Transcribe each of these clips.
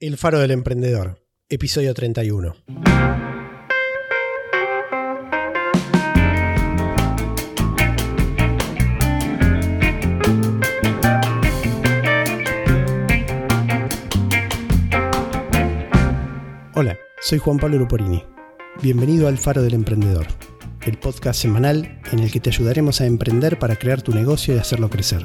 El Faro del Emprendedor, episodio 31. Hola, soy Juan Pablo Luporini. Bienvenido al Faro del Emprendedor, el podcast semanal en el que te ayudaremos a emprender para crear tu negocio y hacerlo crecer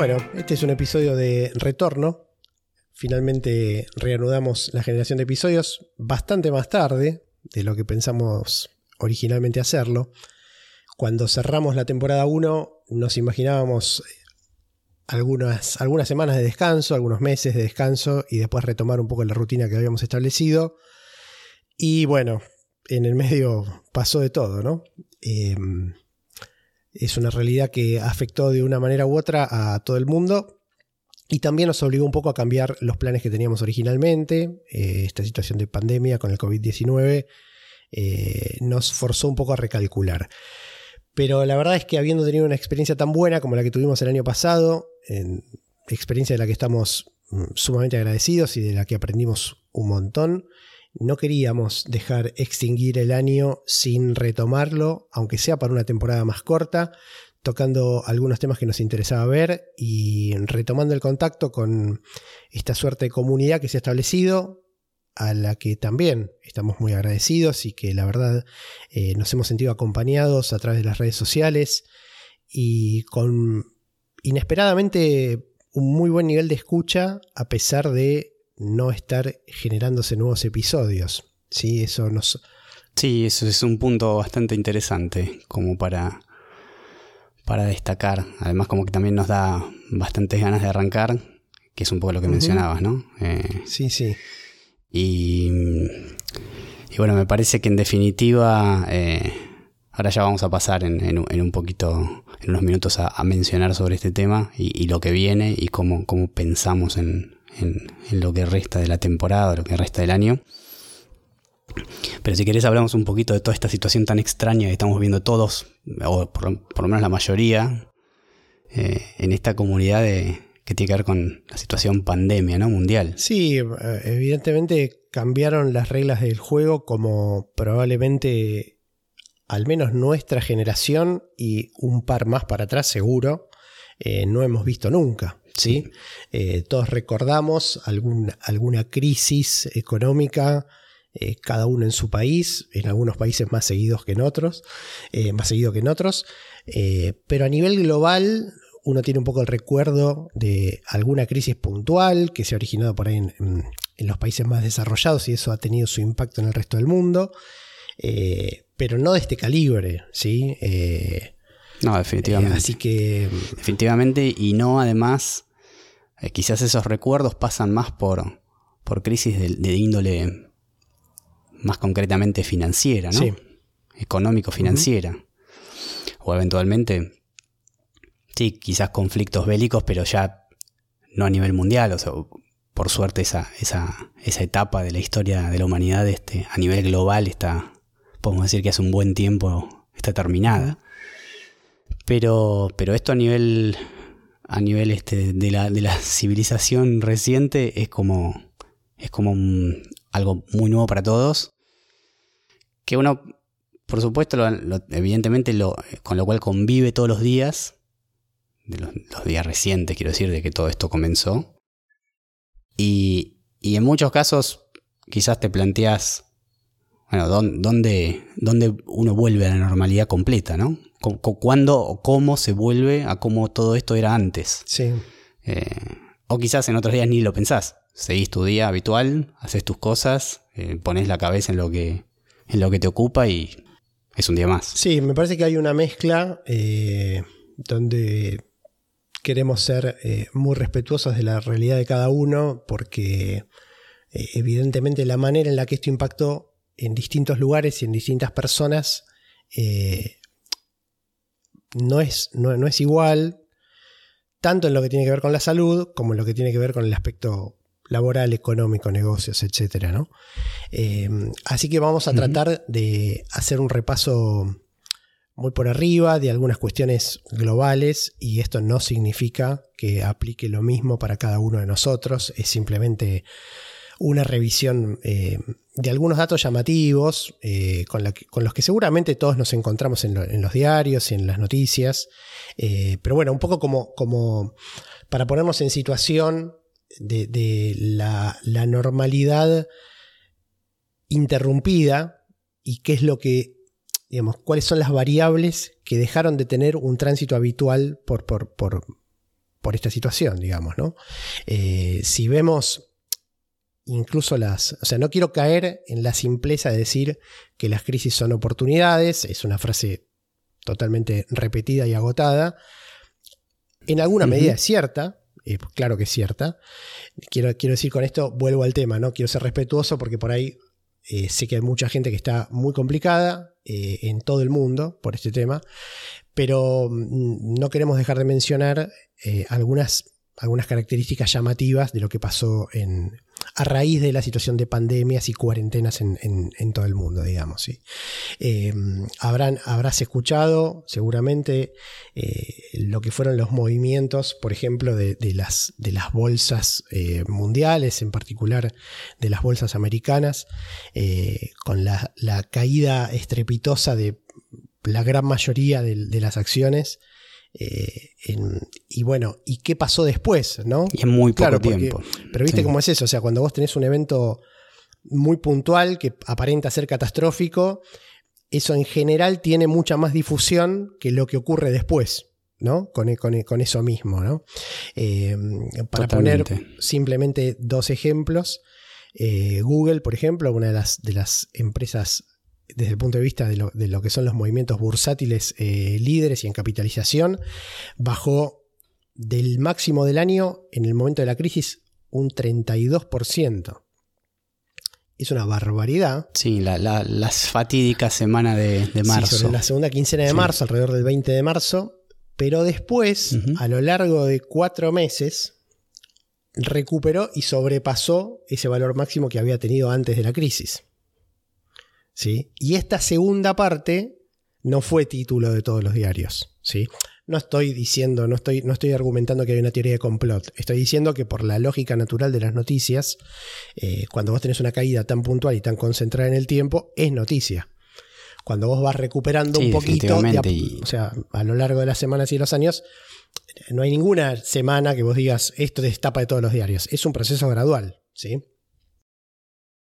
Bueno, este es un episodio de retorno. Finalmente reanudamos la generación de episodios bastante más tarde de lo que pensamos originalmente hacerlo. Cuando cerramos la temporada 1 nos imaginábamos algunas, algunas semanas de descanso, algunos meses de descanso y después retomar un poco la rutina que habíamos establecido. Y bueno, en el medio pasó de todo, ¿no? Em, es una realidad que afectó de una manera u otra a todo el mundo y también nos obligó un poco a cambiar los planes que teníamos originalmente. Eh, esta situación de pandemia con el COVID-19 eh, nos forzó un poco a recalcular. Pero la verdad es que habiendo tenido una experiencia tan buena como la que tuvimos el año pasado, experiencia de la que estamos mm, sumamente agradecidos y de la que aprendimos un montón, no queríamos dejar extinguir el año sin retomarlo, aunque sea para una temporada más corta, tocando algunos temas que nos interesaba ver y retomando el contacto con esta suerte de comunidad que se ha establecido, a la que también estamos muy agradecidos y que la verdad eh, nos hemos sentido acompañados a través de las redes sociales y con inesperadamente un muy buen nivel de escucha a pesar de no estar generándose nuevos episodios. Sí, eso nos... Sí, eso es un punto bastante interesante como para, para destacar. Además como que también nos da bastantes ganas de arrancar, que es un poco lo que mencionabas, ¿no? Eh, sí, sí. Y, y, bueno, me parece que en definitiva, eh, ahora ya vamos a pasar en, un poquito, en unos minutos a, mencionar sobre este tema y, y, lo que viene y cómo, cómo pensamos en, en, lo que resta de la temporada, lo que resta del año. Pero si querés hablamos un poquito de toda esta situación tan extraña que estamos viendo todos, o por, lo menos la mayoría, eh, en esta comunidad que tiene que ver con la situación pandemia ¿no? mundial. Sí, eh, evidentemente cambiaron las reglas del juego como probablemente al menos nuestra generación y un par más para atrás seguro eh, no hemos visto nunca. ¿Sí? Eh, todos recordamos alguna crisis económica, eh, cada uno en su país, en algunos países más seguidos que en otros, eh, más seguido que en otros, pero a nivel global uno tiene un poco el recuerdo de alguna crisis puntual que se ha originado por ahí en, los países más desarrollados y eso ha tenido su impacto en el resto del mundo, pero no de este calibre, ¿sí? No, definitivamente. así que... Definitivamente, y no además eh, quizás esos recuerdos pasan más por, por crisis de, índole más concretamente financiera, ¿no? Económico-financiera. O eventualmente, sí, quizás conflictos bélicos, pero ya no a nivel mundial. O sea, por suerte esa, esa, esa etapa de la historia de la humanidad este, a nivel global está, podemos decir que hace un buen tiempo está terminada. Pero, pero esto a nivel a nivel este, de, la, de la civilización reciente es como, es como algo muy nuevo para todos. Que uno, por supuesto, evidentemente lo, con lo cual convive todos los días, de los, días recientes, quiero decir, de que todo esto comenzó. Y, y en muchos casos quizás te planteas, bueno, ¿dónde, dónde, uno vuelve a la normalidad completa, ¿no? Cuándo o cómo se vuelve a cómo todo esto era antes. Sí. Eh, o quizás en otros días ni lo pensás. Seguís tu día habitual, haces tus cosas, eh, pones la cabeza en lo, que, en lo que te ocupa y es un día más. Sí, me parece que hay una mezcla eh, donde queremos ser muy respetuosos de la realidad de cada uno porque evidentemente la manera en la que esto impactó en distintos lugares y en distintas personas no es, no, es igual, tanto en lo que tiene que ver con la salud como en lo que tiene que ver con el aspecto laboral, económico, negocios, etc. ¿no? Em, así que vamos a tratar de hacer un repaso muy por arriba de algunas cuestiones globales y esto no significa que aplique lo mismo para cada uno de nosotros, es simplemente una revisión eh, de algunos datos llamativos eh, con, los que seguramente todos nos encontramos en, los diarios y en las noticias. Eh, pero bueno, un poco como, como para ponernos en situación de, la, normalidad interrumpida y qué es lo que, digamos, cuáles son las variables que dejaron de tener un tránsito habitual por, por, por, por esta situación, digamos, ¿no? si vemos incluso las... O sea, no quiero caer en la simpleza de decir que las crisis son oportunidades, es una frase totalmente repetida y agotada. En alguna medida es cierta, eh, claro que es cierta. Quiero, quiero, decir con esto, vuelvo al tema, ¿no? Quiero ser respetuoso porque por ahí eh, sé que hay mucha gente que está muy complicada eh, en todo el mundo por este tema, pero mm, no queremos dejar de mencionar algunas, algunas características llamativas de lo que pasó en, a raíz de la situación de pandemias y cuarentenas en, todo el mundo, digamos. Eh, habrás escuchado seguramente eh, lo que fueron los movimientos, por ejemplo, de, las, de las, bolsas eh, mundiales, en particular de las bolsas americanas, con la, caída estrepitosa de la gran mayoría de las acciones. Eh, y bueno, ¿y qué pasó después? ¿no? Y en muy poco tiempo. Pero viste cómo es eso, o sea, cuando vos tenés un evento muy puntual que aparenta ser catastrófico, eso en general tiene mucha más difusión que lo que ocurre después. ¿no? Con, con, eso mismo. ¿no? Eh, para poner simplemente dos ejemplos, eh, Google, por ejemplo, una de las, de las empresas desde el punto de vista de lo, que son los movimientos bursátiles eh, líderes y en capitalización, bajó del máximo del año en el momento de la crisis un 32%. Es una barbaridad. Sí, la, las fatídicas semanas de, marzo. la segunda quincena de marzo, alrededor del 20 de marzo. Pero después, a lo largo de cuatro meses, recuperó y sobrepasó ese valor máximo que había tenido antes de la crisis. Y esta segunda parte no fue título de todos los diarios, ¿sí? No estoy diciendo, no estoy, no estoy argumentando que hay una teoría de complot. Estoy diciendo que por la lógica natural de las noticias, eh, cuando vos tenés una caída tan puntual y tan concentrada en el tiempo, es noticia. Cuando vos vas recuperando un poquito, o sea, a lo largo de las semanas y los años, no hay ninguna semana que vos digas esto destapa de todos los diarios. Es un proceso gradual, ¿sí?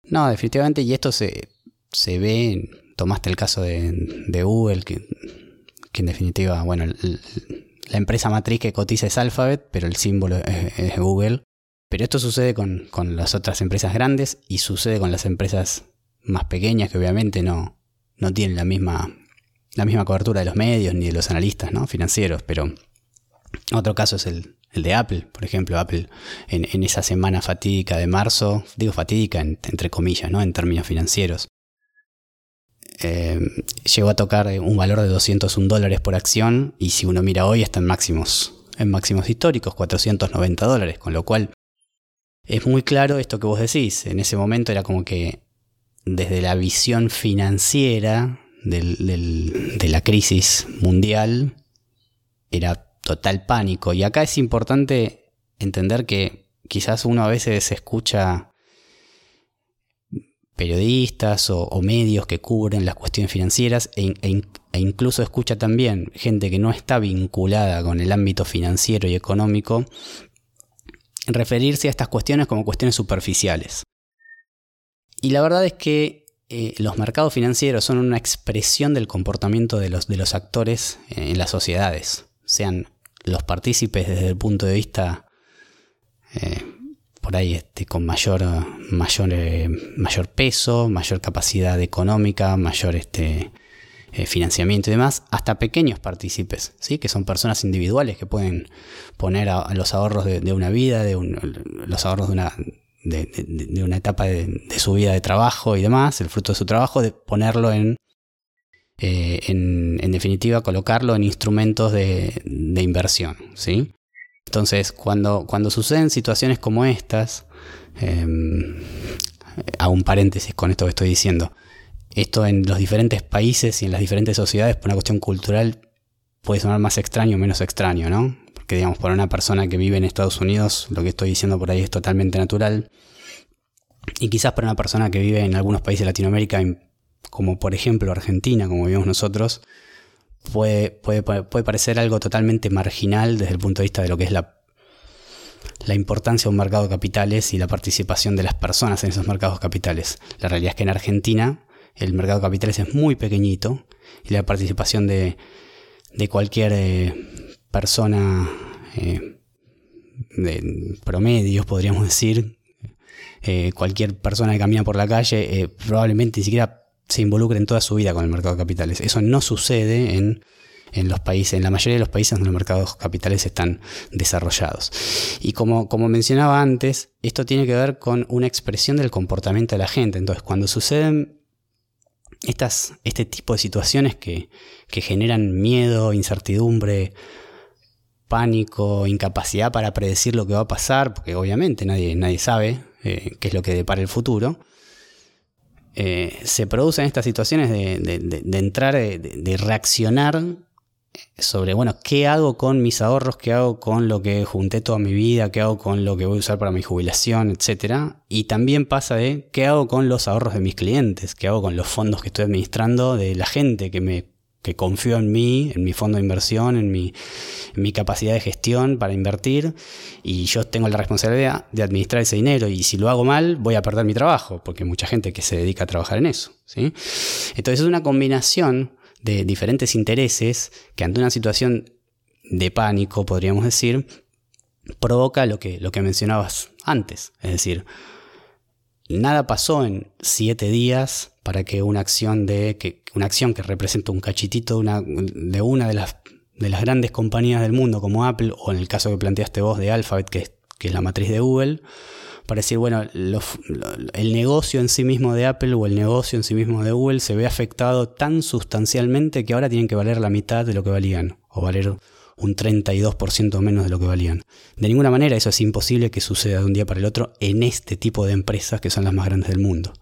No, definitivamente, y esto se, se ve, tomaste el caso de, Google, que, en definitiva, bueno, la empresa matriz que cotiza es Alphabet, pero el símbolo es, Google. Pero esto sucede con, las otras empresas grandes y sucede con las empresas más pequeñas que obviamente no, no tienen la misma, la misma cobertura de los medios ni de los analistas ¿no? financieros. Pero otro caso es el, de Apple, por ejemplo, Apple en, esa semana fatídica de marzo, digo fatídica entre comillas, ¿no? En términos financieros, eh, llegó a tocar un valor de 201 dólares por acción y si uno mira hoy está en máximos, en máximos históricos, 490 dólares, con lo cual es muy claro esto que vos decís. En ese momento era como que desde la visión financiera de la crisis mundial era total pánico. Y acá es importante entender que quizás uno a veces escucha periodistas o, medios que cubren las cuestiones financieras e, e, e, incluso escucha también gente que no está vinculada con el ámbito financiero y económico referirse a estas cuestiones como cuestiones superficiales. Y la verdad es que eh, los mercados financieros son una expresión del comportamiento de los, de los actores en las sociedades, sean los partícipes desde el punto de vista eh, por ahí este, con mayor, mayor, eh, mayor peso, mayor capacidad económica, mayor este, financiamiento y demás, hasta pequeños partícipes, ¿sí? que son personas individuales que pueden poner los ahorros de, una vida, de los ahorros de una, de, una etapa de, su vida de trabajo y demás, el fruto de su trabajo, de ponerlo en, eh, en, en, definitiva, colocarlo en instrumentos de, inversión, ¿sí? Entonces, cuando, cuando suceden situaciones como estas, em, hago un paréntesis con esto que estoy diciendo, esto en los diferentes países y en las diferentes sociedades, por una cuestión cultural, puede sonar más extraño o menos extraño, ¿no? que digamos, para una persona que vive en Estados Unidos, lo que estoy diciendo por ahí es totalmente natural. Y quizás para una persona que vive en algunos países de Latinoamérica, como por ejemplo Argentina, como vivimos nosotros, puede, puede, puede parecer algo totalmente marginal desde el punto de vista de lo que es la, la importancia de un mercado de capitales y la participación de las personas en esos mercados capitales. La realidad es que en Argentina el mercado de capitales es muy pequeñito y la participación de, de cualquier eh, persona eh, de promedios, podríamos decir, eh, cualquier persona que camina por la calle eh, probablemente ni siquiera se involucre en toda su vida con el mercado de capitales. Eso no sucede en, en los países, en la mayoría de los países donde los mercados capitales están desarrollados. Y como, como mencionaba antes, esto tiene que ver con una expresión del comportamiento de la gente. Entonces, cuando suceden estas, este tipo de situaciones que, que generan miedo, incertidumbre, pánico, incapacidad para predecir lo que va a pasar, porque obviamente nadie, nadie sabe eh, qué es lo que depara el futuro, eh, se producen estas situaciones de, entrar, de, reaccionar sobre, bueno, ¿qué hago con mis ahorros? ¿Qué hago con lo que junté toda mi vida? ¿Qué hago con lo que voy a usar para mi jubilación? Etcétera. Y también pasa de, ¿qué hago con los ahorros de mis clientes? ¿Qué hago con los fondos que estoy administrando de la gente que me que confío en mí, en mi fondo de inversión, en mi, capacidad de gestión para invertir y yo tengo la responsabilidad de administrar ese dinero y si lo hago mal voy a perder mi trabajo porque hay mucha gente que se dedica a trabajar en eso. ¿sí? Entonces es una combinación de diferentes intereses que ante una situación de pánico, podríamos decir, provoca lo que, lo que mencionabas antes. Es decir, nada pasó en siete días para que una acción de que una acción que representa un cachitito de una, de una de las de las grandes compañías del mundo como Apple o en el caso que planteaste vos de Alphabet que es, que es la matriz de Google para decir bueno el negocio en sí mismo de Apple o el negocio en sí mismo de Google se ve afectado tan sustancialmente que ahora tienen que valer la mitad de lo que valían o valer un 32% menos de lo que valían. De ninguna manera eso es imposible que suceda de un día para el otro en este tipo de empresas que son las más grandes del mundo.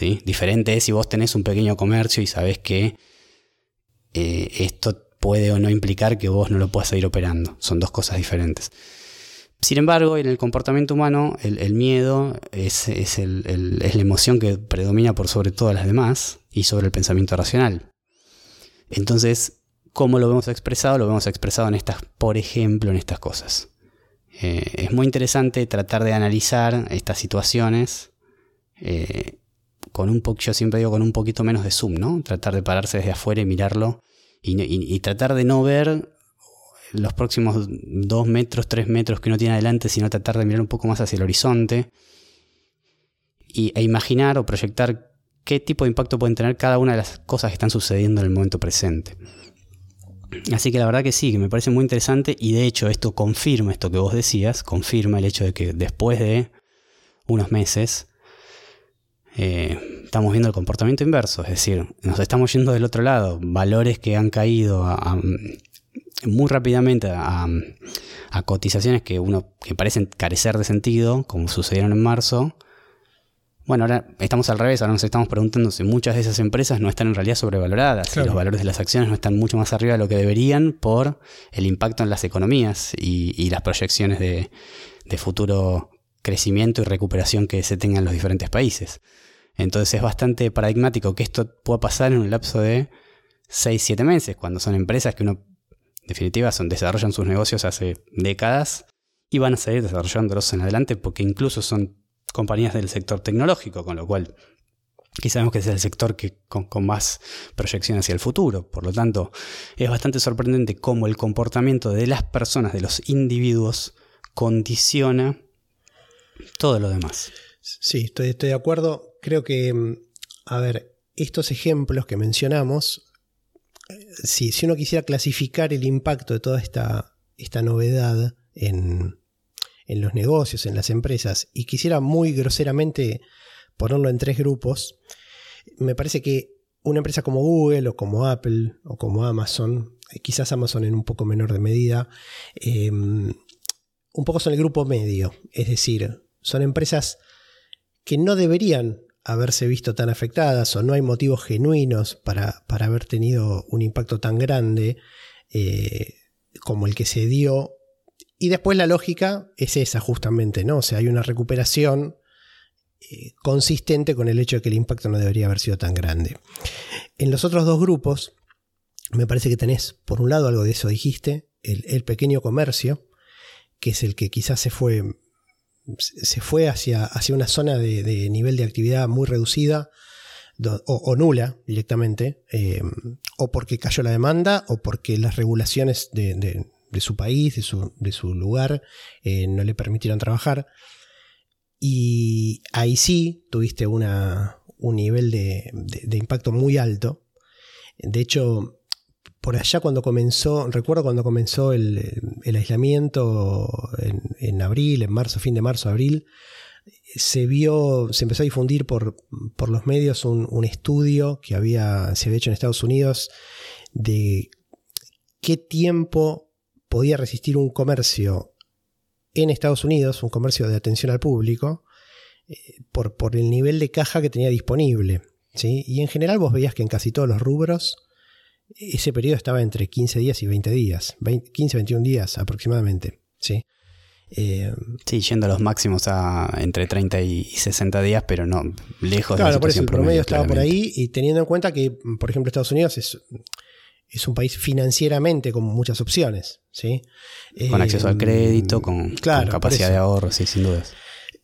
Diferente es si vos tenés un pequeño comercio y sabés que eh, esto puede o no implicar que vos no lo puedas seguir operando. Son dos cosas diferentes. Sin embargo, en el comportamiento humano, el, miedo es, la emoción que predomina por sobre todas las demás y sobre el pensamiento racional. Entonces, ¿cómo lo vemos expresado? Lo vemos expresado en estas, por ejemplo, en estas cosas. Eh, es muy interesante tratar de analizar estas situaciones eh, con un poco, yo siempre digo con un poquito menos de zoom, ¿no? Tratar de pararse desde afuera y mirarlo y, tratar de no ver los próximos dos metros, tres metros que uno tiene adelante, sino tratar de mirar un poco más hacia el horizonte y, e imaginar o proyectar qué tipo de impacto pueden tener cada una de las cosas que están sucediendo en el momento presente. Así que la verdad que sí, que me parece muy interesante y de hecho esto confirma esto que vos decías, confirma el hecho de que después de unos meses eh, estamos viendo el comportamiento inverso, es decir, nos estamos yendo del otro lado, valores que han caído muy rápidamente a, cotizaciones que uno que parecen carecer de sentido, como sucedieron en marzo. Bueno, ahora estamos al revés, ahora nos estamos preguntando si muchas de esas empresas no están en realidad sobrevaloradas, si los valores de las acciones no están mucho más arriba de lo que deberían por el impacto en las economías y, las proyecciones de, de futuro crecimiento y recuperación que se tengan en los diferentes países. Entonces es bastante paradigmático que esto pueda pasar en un lapso de 6-7 meses, cuando son empresas que uno, en definitiva, son, desarrollan sus negocios hace décadas y van a seguir desarrollándolos en adelante porque incluso son compañías del sector tecnológico, con lo cual que sabemos que es el sector que con, más proyección hacia el futuro. Por lo tanto, es bastante sorprendente cómo el comportamiento de las personas, de los individuos, condiciona todo lo demás. Sí, estoy, estoy de acuerdo. Creo que, mm, a ver, estos ejemplos que mencionamos, eh, si, si uno quisiera clasificar el impacto de toda esta, esta novedad en, en los negocios, en las empresas, y quisiera muy groseramente ponerlo en tres grupos, me parece que una empresa como Google o como Apple o como Amazon, eh, quizás Amazon en un poco menor de medida, em, un poco son el grupo medio, es decir, son empresas que no deberían haberse visto tan afectadas o no hay motivos genuinos para, haber tenido un impacto tan grande eh, como el que se dio. Y después la lógica es esa justamente, ¿no? O sea, hay una recuperación eh, consistente con el hecho de que el impacto no debería haber sido tan grande. En los otros dos grupos, me parece que tenés, por un lado, algo de eso dijiste, el, pequeño comercio, que es el que quizás se fue, se fue hacia, hacia una zona de, nivel de actividad muy reducida o, nula directamente, eh, o porque cayó la demanda o porque las regulaciones de, su país, de su, lugar, eh, no le permitieron trabajar. Y ahí sí tuviste una, un nivel de, impacto muy alto. De hecho, por allá cuando comenzó, recuerdo cuando comenzó el, aislamiento en, abril, en marzo, fin de marzo, abril, se vio, se empezó a difundir por, los medios un, estudio que había, se había hecho en Estados Unidos de qué tiempo podía resistir un comercio en Estados Unidos, un comercio de atención al público, eh, por, por, el nivel de caja que tenía disponible. ¿sí? Y en general vos veías que en casi todos los rubros ese periodo estaba entre 15 días y 20 días, 15, 21 días aproximadamente. ¿sí? Eh, sí, yendo a los máximos a entre 30 y 60 días, pero no lejos de la por eso el promedio, estaba por ahí y teniendo en cuenta que, por ejemplo, Estados Unidos es, es un país financieramente con muchas opciones. ¿sí? Con acceso al crédito, con, capacidad de ahorro, sí, sin dudas.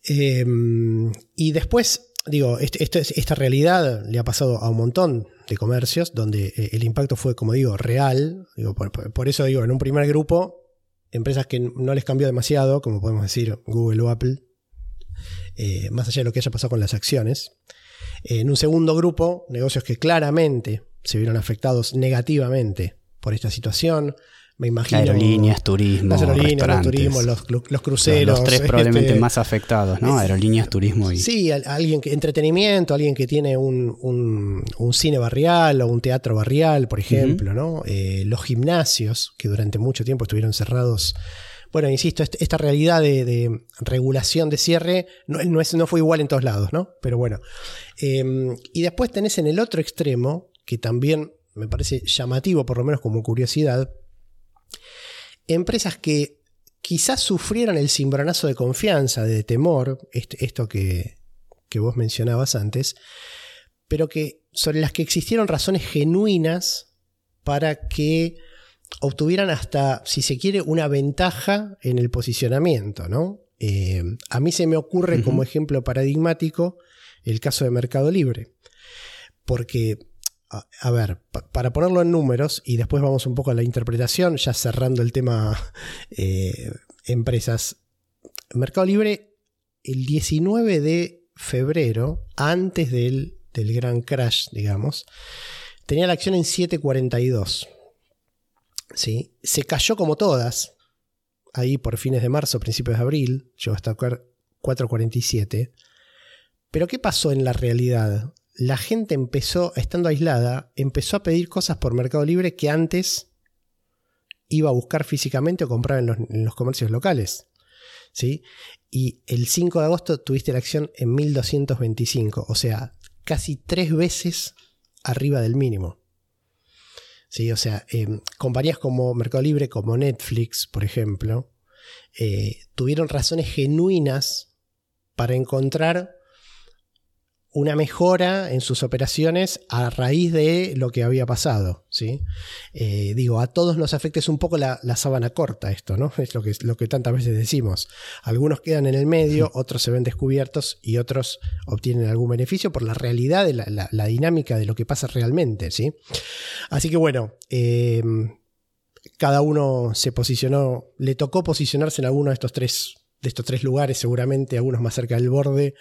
Em, y después, digo, este, este, esta realidad le ha pasado a un montón de comercios donde eh, el impacto fue, como digo, real. por, eso digo, en un primer grupo, empresas que no les cambió demasiado, como podemos decir Google o Apple, eh, más allá de lo que haya pasado con las acciones. En un segundo grupo, negocios que claramente se vieron afectados negativamente por esta situación. Me imagino. Aerolíneas, turismo. Las aerolíneas, turismo, los, cruceros. Los, tres probablemente este, más afectados, ¿no? Aerolíneas, turismo y. Sí, alguien que. Entretenimiento, alguien que tiene un, un, cine barrial o un teatro barrial, por ejemplo, ¿no? Eh, los gimnasios, que durante mucho tiempo estuvieron cerrados. Bueno, insisto, esta realidad de, regulación de cierre no, no, es, no, fue igual en todos lados, ¿no? Pero bueno. Em, y después tenés en el otro extremo, que también me parece llamativo, por lo menos como curiosidad, empresas que quizás sufrieran el cimbronazo de confianza, de temor, esto que, vos mencionabas antes, pero que sobre las que existieron razones genuinas para que obtuvieran hasta, si se quiere, una ventaja en el posicionamiento, ¿no? Eh, a mí se me ocurre como ejemplo paradigmático el caso de Mercado Libre, porque a, ver, para ponerlo en números y después vamos un poco a la interpretación, ya cerrando el tema eh, empresas. Mercado Libre, el 19 de febrero, antes del, del gran crash, digamos, tenía la acción en 7.42. ¿sí? Se cayó como todas, ahí por fines de marzo, principios de abril, llegó hasta 4.47. Pero ¿qué pasó en la realidad? La gente empezó, estando aislada, empezó a pedir cosas por Mercado Libre que antes iba a buscar físicamente o comprar en los, comercios locales. ¿sí? Y el 5 de agosto tuviste la acción en 1225, o sea, casi tres veces arriba del mínimo. ¿Sí? O sea, em, compañías como Mercado Libre, como Netflix, por ejemplo, eh, tuvieron razones genuinas para encontrar una mejora en sus operaciones a raíz de lo que había pasado. ¿sí? Eh, digo, a todos nos afecta es un poco la, sábana corta esto, ¿no? Es lo que, lo que tantas veces decimos. Algunos quedan en el medio, otros se ven descubiertos y otros obtienen algún beneficio por la realidad de la, dinámica de lo que pasa realmente. ¿sí? Así que bueno, eh, cada uno se posicionó, le tocó posicionarse en alguno de estos tres de estos tres lugares, seguramente, algunos más cerca del borde.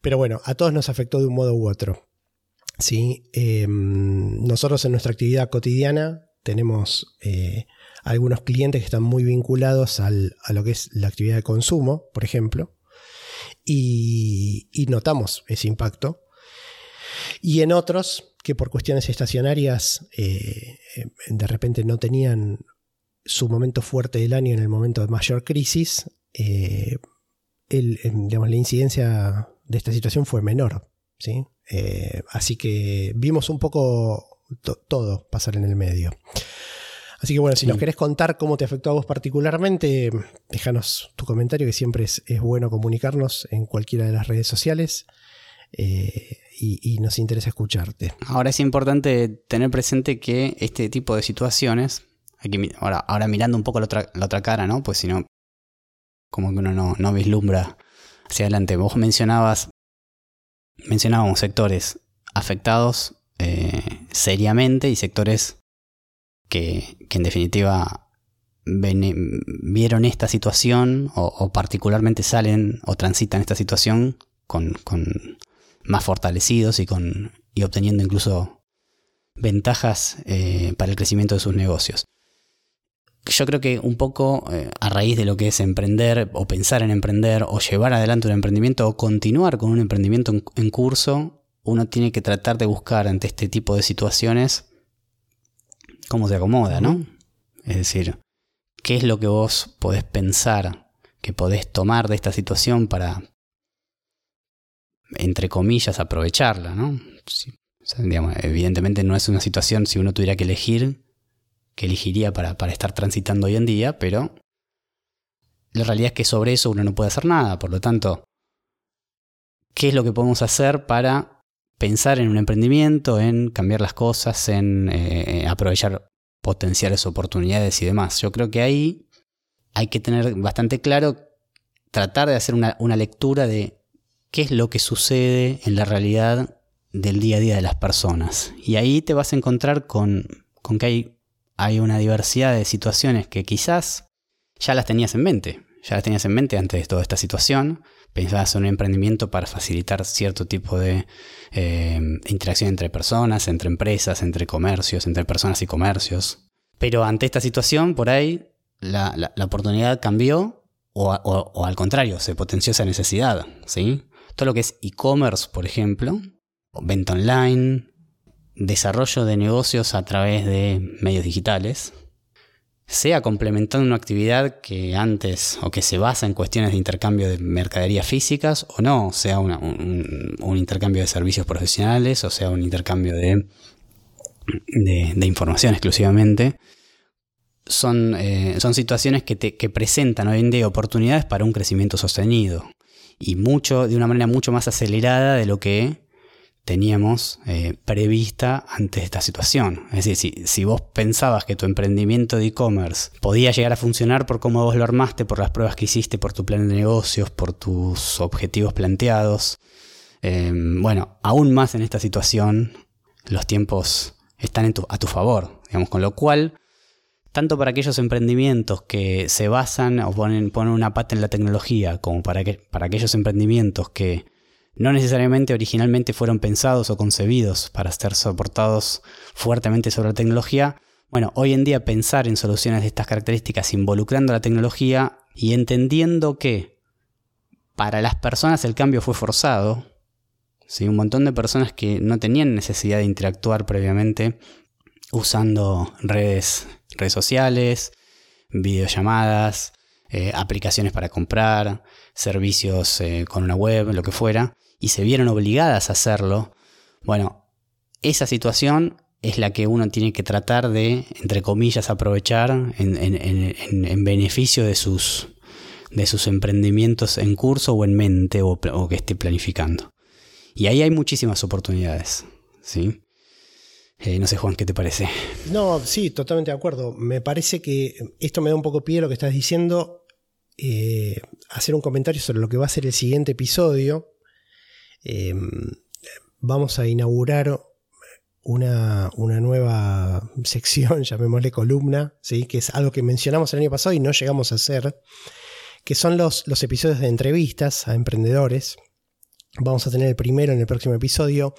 Pero bueno, a todos nos afectó de un modo u otro. ¿sí? Em, nosotros en nuestra actividad cotidiana tenemos eh, algunos clientes que están muy vinculados a lo que es la actividad de consumo, por ejemplo, y, notamos ese impacto. Y en otros que por cuestiones estacionarias eh, de repente no tenían su momento fuerte del año en el momento de mayor crisis, eh, la incidencia de esta situación fue menor. ¿sí? Eh, así que vimos un poco todo pasar en el medio. Así que bueno, si nos querés contar cómo te afectó a vos particularmente, déjanos tu comentario, que siempre es, bueno comunicarnos en cualquiera de las redes sociales. Eh, y, nos interesa escucharte. Ahora es importante tener presente que este tipo de situaciones, aquí, ahora, ahora mirando un poco la otra, la otra cara, ¿no? Pues si no, como que uno no, vislumbra hacia adelante. Vos mencionabas, mencionábamos sectores afectados eh, seriamente y sectores que, en definitiva vieron esta situación o, particularmente salen o transitan esta situación con, más fortalecidos y, con, y obteniendo incluso ventajas eh, para el crecimiento de sus negocios yo creo que un poco eh, a raíz de lo que es emprender o pensar en emprender o llevar adelante un emprendimiento o continuar con un emprendimiento en, curso, uno tiene que tratar de buscar ante este tipo de situaciones cómo se acomoda, ¿no? Es decir, ¿qué es lo que vos podés pensar que podés tomar de esta situación para, entre comillas, aprovecharla, ¿no? evidentemente no es una situación, si uno tuviera que elegir, que elegiría para, estar transitando hoy en día, pero la realidad es que sobre eso uno no puede hacer nada. Por lo tanto, ¿qué es lo que podemos hacer para pensar en un emprendimiento, en cambiar las cosas, en eh, aprovechar potenciales oportunidades y demás? Yo creo que ahí hay que tener bastante claro, tratar de hacer una, una lectura de qué es lo que sucede en la realidad del día a día de las personas. Y ahí te vas a encontrar con, con que hay hay una diversidad de situaciones que quizás ya las tenías en mente, ya las tenías en mente antes de toda esta situación, pensabas en un emprendimiento para facilitar cierto tipo de eh, interacción entre personas, entre empresas, entre comercios, entre personas y comercios. Pero ante esta situación, por ahí, la, oportunidad cambió o, al contrario, se potenció esa necesidad. ¿sí? Todo lo que es e-commerce, por ejemplo, venta online, desarrollo de negocios a través de medios digitales, sea complementando una actividad que antes o que se basa en cuestiones de intercambio de mercaderías físicas o no, sea un, intercambio de servicios profesionales o sea un intercambio de, información exclusivamente, son, eh, son situaciones que, que presentan hoy en día oportunidades para un crecimiento sostenido y mucho, de una manera mucho más acelerada de lo que teníamos eh, prevista ante esta situación. Es decir, si, vos pensabas que tu emprendimiento de e-commerce podía llegar a funcionar por cómo vos lo armaste, por las pruebas que hiciste, por tu plan de negocios, por tus objetivos planteados, em, bueno, aún más en esta situación los tiempos están a tu favor, digamos, con lo cual tanto para aquellos emprendimientos que se basan o ponen, ponen una pata en la tecnología, como para, que, para aquellos emprendimientos que no necesariamente originalmente fueron pensados o concebidos para ser soportados fuertemente sobre la tecnología. Bueno, hoy en día pensar en soluciones de estas características involucrando la tecnología y entendiendo que para las personas el cambio fue forzado, ¿sí? un montón de personas que no tenían necesidad de interactuar previamente usando redes, redes sociales, videollamadas, eh, aplicaciones para comprar, servicios eh, con una web, lo que fuera, y se vieron obligadas a hacerlo, bueno, esa situación es la que uno tiene que tratar de, entre comillas, aprovechar en, beneficio de sus, de sus emprendimientos en curso o en mente o, que esté planificando. Y ahí hay muchísimas oportunidades, ¿sí? Eh, no sé, Juan, ¿qué te parece? No, sí, totalmente de acuerdo. Me parece que esto me da un poco pie a lo que estás diciendo. Eh, hacer un comentario sobre lo que va a ser el siguiente episodio. Em, vamos a inaugurar una, nueva sección, llamémosle columna, ¿sí? que es algo que mencionamos el año pasado y no llegamos a hacer, que son los, los episodios de entrevistas a emprendedores. Vamos a tener el primero en el próximo episodio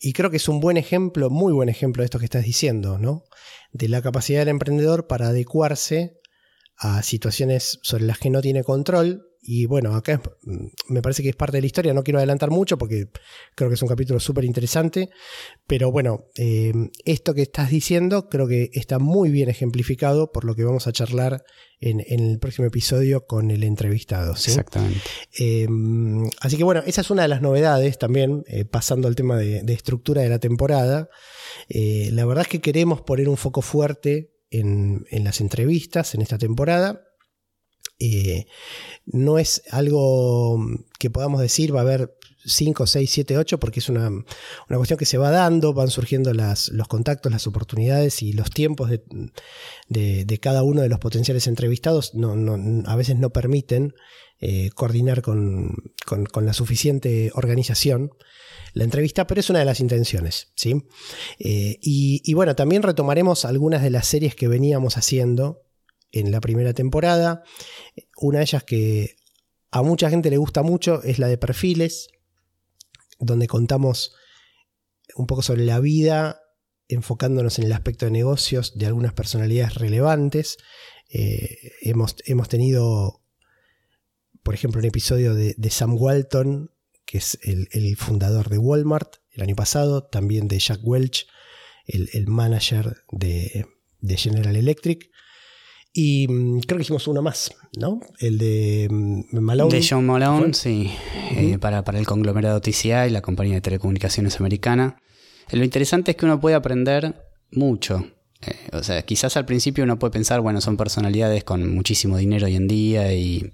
y creo que es un buen ejemplo, muy buen ejemplo de esto que estás diciendo, ¿no? De la capacidad del emprendedor para adecuarse a situaciones sobre las que no tiene control y bueno, acá mm, me parece que es parte de la historia, no quiero adelantar mucho porque creo que es un capítulo súper interesante, pero bueno, eh, esto que estás diciendo creo que está muy bien ejemplificado por lo que vamos a charlar en, el próximo episodio con el entrevistado. Exactamente. Eh, así que bueno, esa es una de las novedades también, eh, pasando al tema de, estructura de la temporada. la verdad es que queremos poner un foco fuerte en, las entrevistas en esta temporada. Eh, no es algo que podamos decir va a haber 5, 6, 7, 8, porque es una, cuestión que se va dando, van surgiendo los contactos, las oportunidades y los tiempos de, cada uno de los potenciales entrevistados. A veces no permiten eh, coordinar con, la suficiente organización la entrevista, pero es una de las intenciones. ¿sí? Eh, y, y, bueno, también retomaremos algunas de las series que veníamos haciendo en la primera temporada. Una de ellas que a mucha gente le gusta mucho es la de perfiles, donde contamos un poco sobre la vida, enfocándonos en el aspecto de negocios de algunas personalidades relevantes. Eh, hemos, hemos, tenido, por ejemplo, un episodio de, Sam Walton, que es el, fundador de Walmart el año pasado, también de Jack Welch, el, manager de, de General Electric. Y mm, creo que hicimos uno más, ¿no? El de mm, Malone. De John Malone, sí. Eh, para, para, el conglomerado TCI, la compañía de telecomunicaciones americana. Lo interesante es que uno puede aprender mucho. Eh, o sea, quizás al principio uno puede pensar, bueno, son personalidades con muchísimo dinero hoy en día y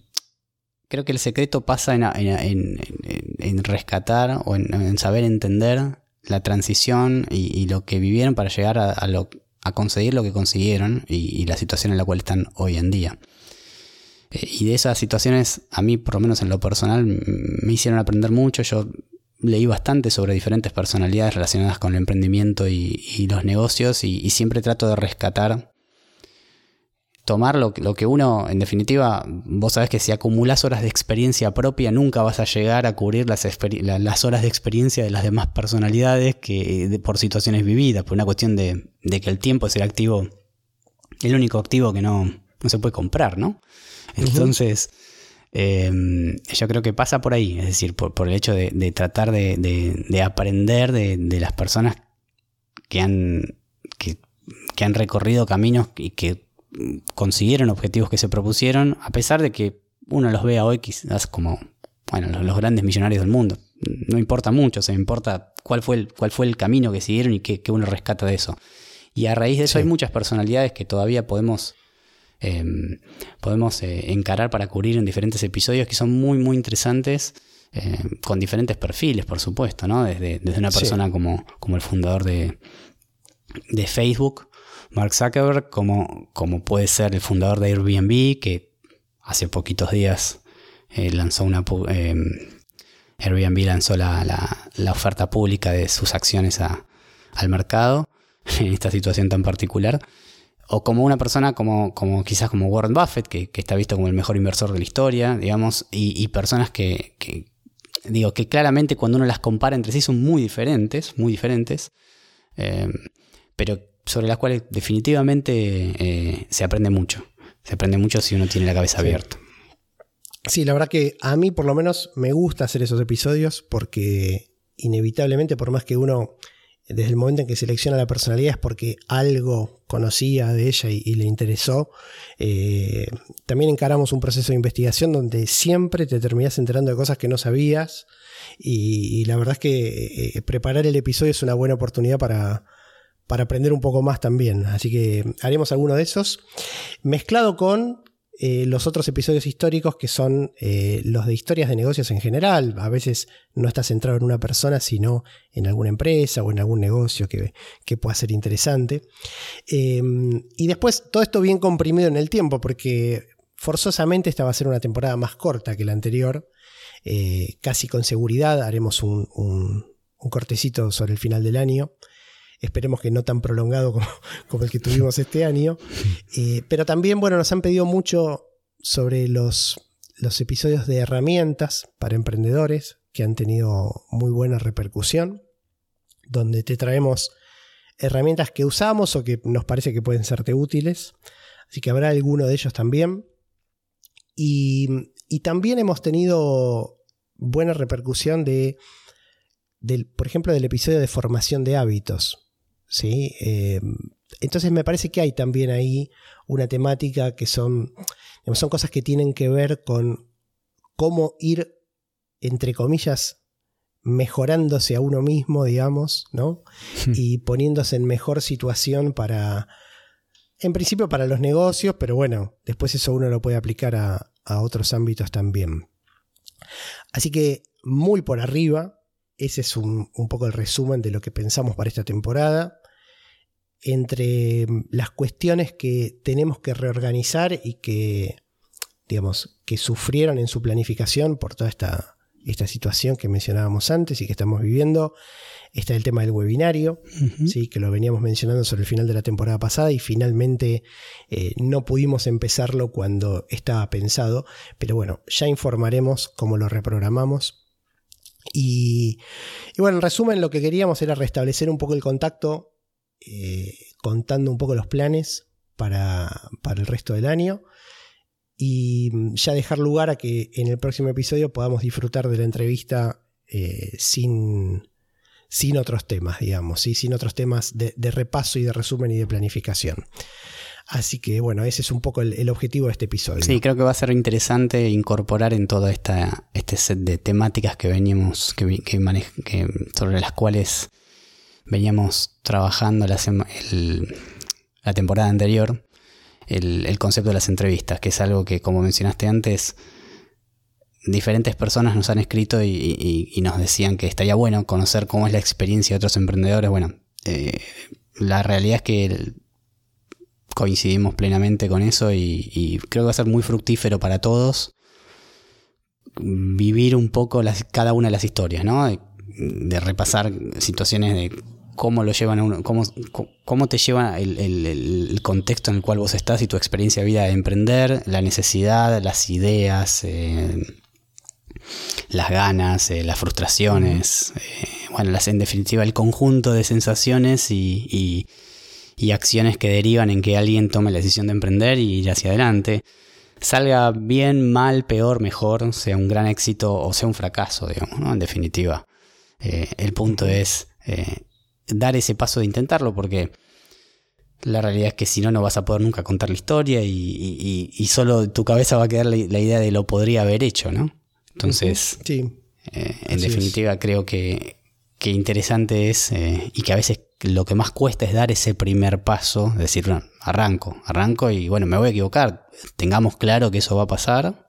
creo que el secreto pasa en, rescatar o en, saber entender la transición y, lo que vivieron para llegar a conseguir lo que consiguieron y, la situación en la cual están hoy en día. Eh, y de esas situaciones, a mí, por lo menos en lo personal, me hicieron aprender mucho. Yo leí bastante sobre diferentes personalidades relacionadas con el emprendimiento y, los negocios y, siempre trato de rescatar tomar lo, que uno, en definitiva, vos sabés que si acumulas horas de experiencia propia, nunca vas a llegar a cubrir las, las horas de experiencia de las demás personalidades que por situaciones vividas, por una cuestión de, que el tiempo es el activo, el único activo que no, se puede comprar, ¿no? Entonces, em, yo creo que pasa por ahí, es decir, por, el hecho de, tratar de, aprender de, las personas que han, que han recorrido caminos y que consiguieron objetivos que se propusieron, a pesar de que uno los vea hoy quizás como, bueno, los, grandes millonarios del mundo. No importa mucho, se importa cuál fue el, cuál fue el camino que siguieron y qué, uno rescata de eso. Y a raíz de eso hay muchas personalidades que todavía podemos, em, podemos eh, encarar para cubrir en diferentes episodios que son muy, muy interesantes. Em, con diferentes perfiles, por supuesto, ¿no? Desde, desde una persona como, como el fundador de, de Facebook, Mark Zuckerberg, como, puede ser el fundador de Airbnb, que hace poquitos días eh, lanzó una... Eh, Airbnb lanzó la, la, oferta pública de sus acciones al mercado en esta situación tan particular. O como una persona como, como quizás como Warren Buffett, que, está visto como el mejor inversor de la historia, digamos, y, personas que, digo, que claramente cuando uno las compara entre sí son muy diferentes, muy diferentes, eh, pero sobre las cuales definitivamente eh, se aprende mucho. Se aprende mucho si uno tiene la cabeza abierta. Sí, la verdad que a mí por lo menos me gusta hacer esos episodios porque inevitablemente, por más que uno, desde el momento en que selecciona la personalidad es porque algo conocía de ella y, le interesó, eh, también encaramos un proceso de investigación donde siempre te terminas enterando de cosas que no sabías y, la verdad es que eh, preparar el episodio es una buena oportunidad para para aprender un poco más también. Así que haremos alguno de esos. Mezclado con eh, los otros episodios históricos que son eh, los de historias de negocios en general. A veces no está centrado en una persona, sino en alguna empresa o en algún negocio que, pueda ser interesante. Em, y después todo esto bien comprimido en el tiempo, porque forzosamente esta va a ser una temporada más corta que la anterior. Eh, casi con seguridad haremos un, un cortecito sobre el final del año esperemos que no tan prolongado como, el que tuvimos este año. Eh, pero también, bueno, nos han pedido mucho sobre los, los episodios de herramientas para emprendedores que han tenido muy buena repercusión, donde te traemos herramientas que usamos o que nos parece que pueden serte útiles. Así que habrá alguno de ellos también. Y, y también hemos tenido buena repercusión de, del, por ejemplo, del episodio de formación de hábitos. ¿Sí? Eh, entonces me parece que hay también ahí una temática que son, son cosas que tienen que ver con cómo ir, entre comillas, mejorándose a uno mismo, digamos, ¿no? Hmm. y poniéndose en mejor situación para, en principio para los negocios, pero bueno, después eso uno lo puede aplicar a, otros ámbitos también. Así que muy por arriba, ese es un, un, poco el resumen de lo que pensamos para esta temporada entre mm, las cuestiones que tenemos que reorganizar y que, digamos, que sufrieron en su planificación por toda esta, esta situación que mencionábamos antes y que estamos viviendo. Está el tema del webinario, ¿sí? que lo veníamos mencionando sobre el final de la temporada pasada y finalmente eh, no pudimos empezarlo cuando estaba pensado, pero bueno, ya informaremos cómo lo reprogramamos. Y, y bueno, en resumen, lo que queríamos era restablecer un poco el contacto eh, contando un poco los planes para, el resto del año y ya dejar lugar a que en el próximo episodio podamos disfrutar de la entrevista eh, sin, sin otros temas, digamos, sin otros temas de, repaso y de resumen y de planificación. Así que bueno, ese es un poco el, objetivo de este episodio. Sí, creo que va a ser interesante incorporar en todo esta, este set de temáticas que venimos, que, que sobre las cuales veníamos trabajando la, temporada anterior el, concepto de las entrevistas, que es algo que, como mencionaste antes, diferentes personas nos han escrito y, nos decían que estaría bueno conocer cómo es la experiencia de otros emprendedores. Bueno, eh, la realidad es que coincidimos plenamente con eso y, creo que va a ser muy fructífero para todos vivir un poco las, cada una de las historias, ¿no? de repasar situaciones de cómo lo llevan cómo, cómo te lleva el, contexto en el cual vos estás y tu experiencia de vida de emprender, la necesidad, las ideas, eh, las ganas, eh, las frustraciones, eh, bueno, las, en definitiva el conjunto de sensaciones y, y, acciones que derivan en que alguien tome la decisión de emprender y ir hacia adelante. Salga bien, mal, peor, mejor, sea un gran éxito o sea un fracaso, digamos, ¿no? En definitiva. el punto es dar ese paso de intentarlo, porque la realidad es que si no, no vas a poder nunca contar la historia y, solo tu cabeza va a quedar la, idea de lo podría haber hecho, ¿no? Entonces, sí. Eh, en definitiva, creo que, que, interesante es eh, y que a veces lo que más cuesta es dar ese primer paso, decir, bueno, arranco, arranco y bueno, me voy a equivocar, tengamos claro que eso va a pasar.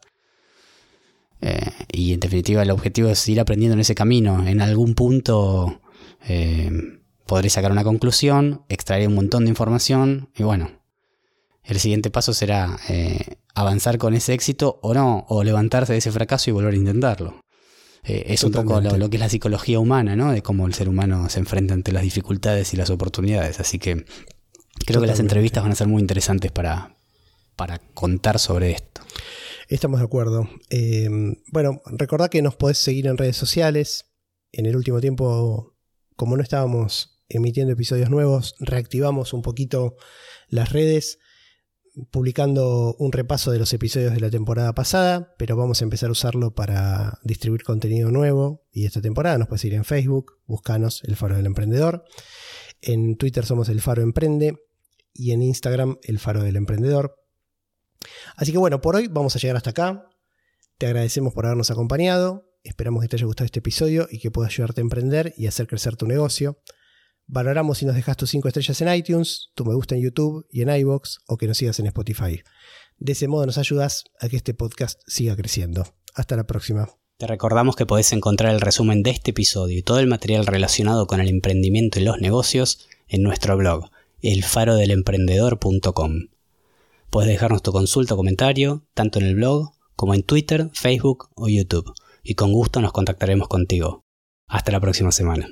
Eh, y en definitiva el objetivo es ir aprendiendo en ese camino. En algún punto podré sacar una conclusión, extraer un montón de información y bueno, el siguiente paso será eh, avanzar con ese éxito o no, o levantarse de ese fracaso y volver a intentarlo. Eh, es un poco lo, que es la psicología humana, ¿no? De cómo el ser humano se enfrenta ante las dificultades y las oportunidades. Así que creo que las entrevistas van a ser muy interesantes para, para contar sobre esto. Estamos de acuerdo. Eh, bueno, recordad que nos podés seguir en redes sociales. En el último tiempo, como no estábamos emitiendo episodios nuevos, reactivamos un poquito las redes publicando un repaso de los episodios de la temporada pasada, pero vamos a empezar a usarlo para distribuir contenido nuevo y esta temporada nos puedes ir en Facebook, buscanos El Faro del Emprendedor, en Twitter somos El Faro Emprende y en Instagram El Faro del Emprendedor. Así que bueno, por hoy vamos a llegar hasta acá. Te agradecemos por habernos acompañado. Esperamos que te haya gustado este episodio y que pueda ayudarte a emprender y hacer crecer tu negocio. Valoramos si nos dejas tus 5 estrellas en iTunes, tu me gusta en YouTube y en iBox o que nos sigas en Spotify. De ese modo nos ayudas a que este podcast siga creciendo. Hasta la próxima. Te recordamos que podés encontrar el resumen de este episodio y todo el material relacionado con el emprendimiento y los negocios en nuestro blog, elfarodelemprendedor.com. Puedes dejarnos tu consulta o comentario, tanto en el blog como en Twitter, Facebook o YouTube, y con gusto nos contactaremos contigo. Hasta la próxima semana.